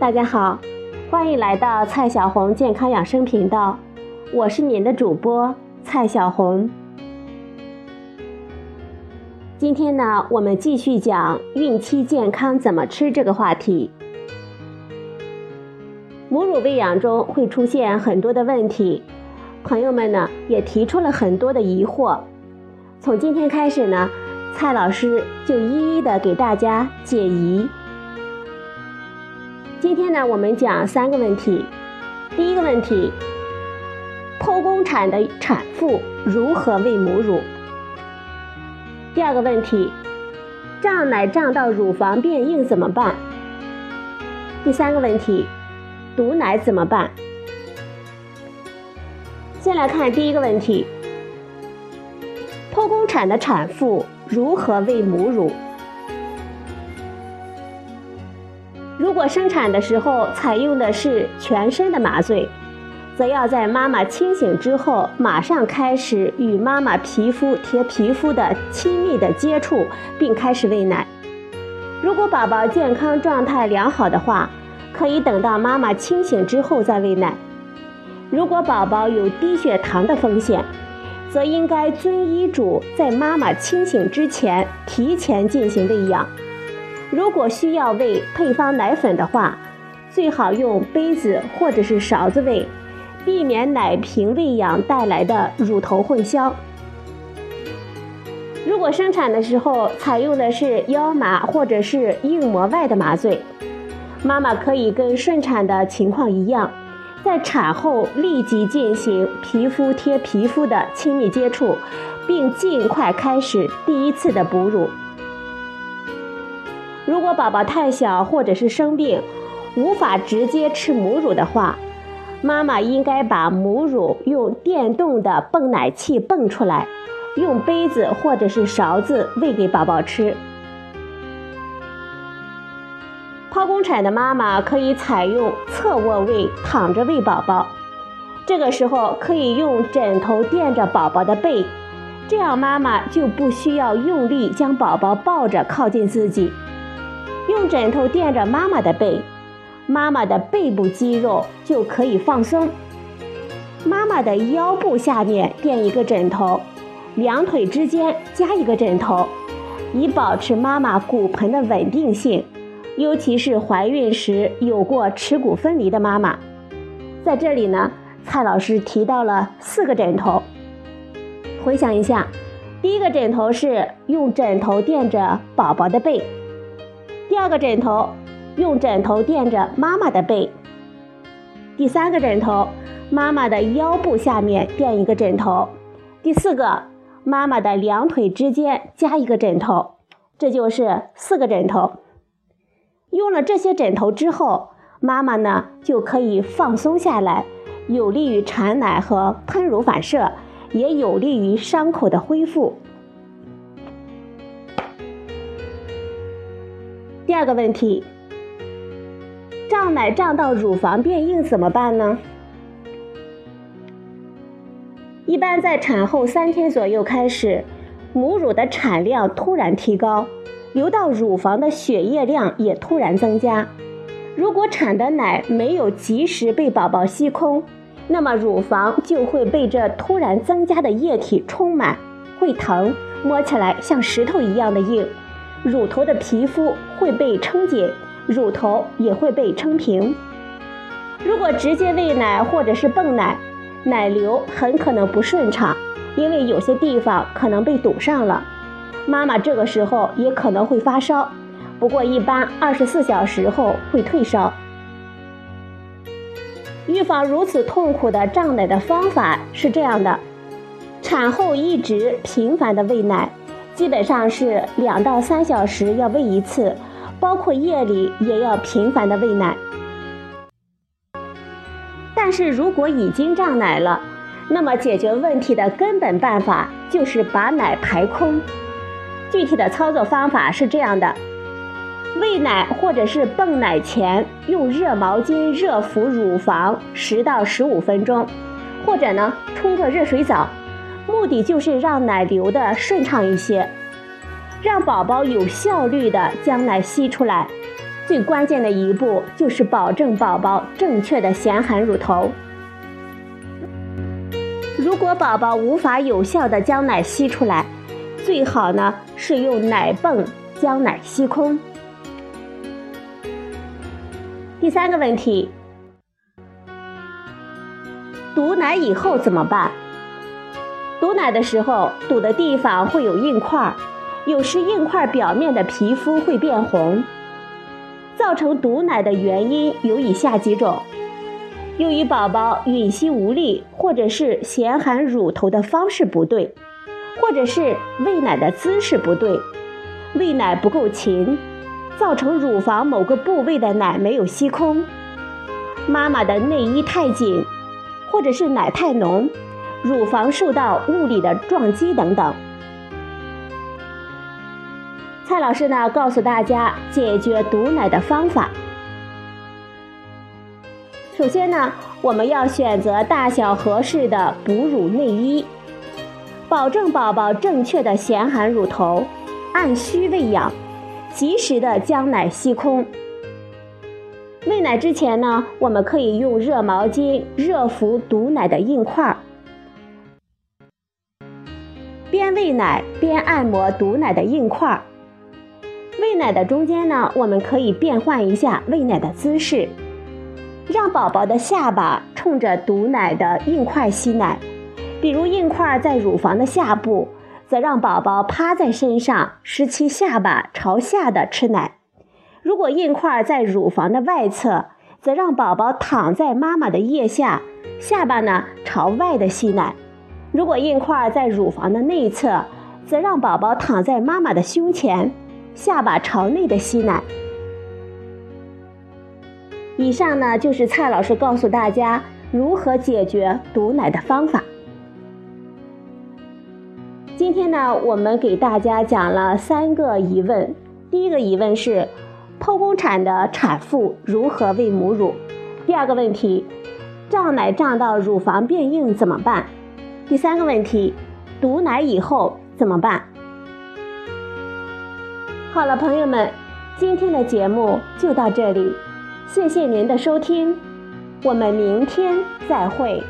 大家好，欢迎来到蔡小红健康养生频道，我是您的主播蔡小红。今天呢，我们继续讲孕期健康怎么吃这个话题。母乳喂养中会出现很多的问题，朋友们呢也提出了很多的疑惑。从今天开始呢，蔡老师就一一的给大家解疑。今天呢，我们讲三个问题。第一个问题，剖宫产的产妇如何喂母乳？第二个问题，胀奶胀到乳房变硬怎么办？第三个问题，堵奶怎么办？先来看第一个问题，剖宫产的产妇如何喂母乳？如果生产的时候采用的是全身的麻醉，则要在妈妈清醒之后，马上开始与妈妈皮肤贴皮肤的亲密的接触，并开始喂奶。如果宝宝健康状态良好的话，可以等到妈妈清醒之后再喂奶。如果宝宝有低血糖的风险，则应该遵医嘱，在妈妈清醒之前提前进行喂养。如果需要喂配方奶粉的话，最好用杯子或者是勺子喂，避免奶瓶喂养带来的乳头混淆。如果生产的时候采用的是腰麻或者是硬膜外的麻醉，妈妈可以跟顺产的情况一样，在产后立即进行皮肤贴皮肤的亲密接触，并尽快开始第一次的哺乳。如果宝宝太小或者是生病，无法直接吃母乳的话，妈妈应该把母乳用电动的泵奶器泵出来，用杯子或者是勺子喂给宝宝吃。剖宫产的妈妈可以采用侧卧位躺着喂宝宝，这个时候可以用枕头垫着宝宝的背，这样妈妈就不需要用力将宝宝抱着靠近自己。用枕头垫着妈妈的背，妈妈的背部肌肉就可以放松。妈妈的腰部下面垫一个枕头，两腿之间加一个枕头，以保持妈妈骨盆的稳定性。尤其是怀孕时有过耻骨分离的妈妈，在这里呢，蔡老师提到了四个枕头。回想一下，第一个枕头是用枕头垫着宝宝的背。第二个枕头，用枕头垫着妈妈的背。第三个枕头，妈妈的腰部下面垫一个枕头。第四个，妈妈的两腿之间加一个枕头。这就是四个枕头。用了这些枕头之后，妈妈呢就可以放松下来，有利于产奶和喷乳反射，也有利于伤口的恢复。第二个问题，胀奶胀到乳房变硬怎么办呢？一般在产后三天左右开始，母乳的产量突然提高，流到乳房的血液量也突然增加。如果产的奶没有及时被宝宝吸空，那么乳房就会被这突然增加的液体充满，会疼，摸起来像石头一样的硬。乳头的皮肤会被撑紧，乳头也会被撑平。如果直接喂奶或者是泵奶，奶流很可能不顺畅，因为有些地方可能被堵上了。妈妈这个时候也可能会发烧，不过一般二十四小时后会退烧。预防如此痛苦的胀奶的方法是这样的：产后一直频繁的喂奶。基本上是两到三小时要喂一次，包括夜里也要频繁的喂奶。但是如果已经胀奶了，那么解决问题的根本办法就是把奶排空。具体的操作方法是这样的：喂奶或者是泵奶前，用热毛巾热敷乳房十到十五分钟，或者呢冲个热水澡。目的就是让奶流的顺畅一些，让宝宝有效率的将奶吸出来。最关键的一步就是保证宝宝正确的衔含乳头。如果宝宝无法有效的将奶吸出来，最好呢是用奶泵将奶吸空。第三个问题，堵奶以后怎么办？堵奶的时候，堵的地方会有硬块，有时硬块表面的皮肤会变红。造成堵奶的原因有以下几种。由于宝宝吮吸无力，或者是咸含乳头的方式不对，或者是喂奶的姿势不对，喂奶不够勤，造成乳房某个部位的奶没有吸空，妈妈的内衣太紧，或者是奶太浓，乳房受到物理的撞击等等。蔡老师呢，告诉大家解决堵奶的方法。首先呢，我们要选择大小合适的哺乳内衣，保证宝宝正确的咸含乳头，按需喂养，及时的将奶吸空。喂奶之前呢，我们可以用热毛巾热敷堵奶的硬块，边喂奶边按摩堵奶的硬块。喂奶的中间呢，我们可以变换一下喂奶的姿势。让宝宝的下巴冲着堵奶的硬块吸奶，比如硬块在乳房的下部，则让宝宝趴在身上，使其下巴朝下的吃奶；如果硬块在乳房的外侧，则让宝宝躺在妈妈的腋下，下巴呢朝外的吸奶；如果硬块在乳房的内侧，则让宝宝躺在妈妈的胸前，下巴朝内的吸奶。以上呢就是蔡老师告诉大家如何解决堵奶的方法。今天呢，我们给大家讲了三个疑问。第一个疑问是，剖宫产的产妇如何喂母乳？第二个问题，胀奶胀到乳房变硬怎么办？第三个问题，堵奶以后怎么办？好了，朋友们，今天的节目就到这里。谢谢您的收听，我们明天再会。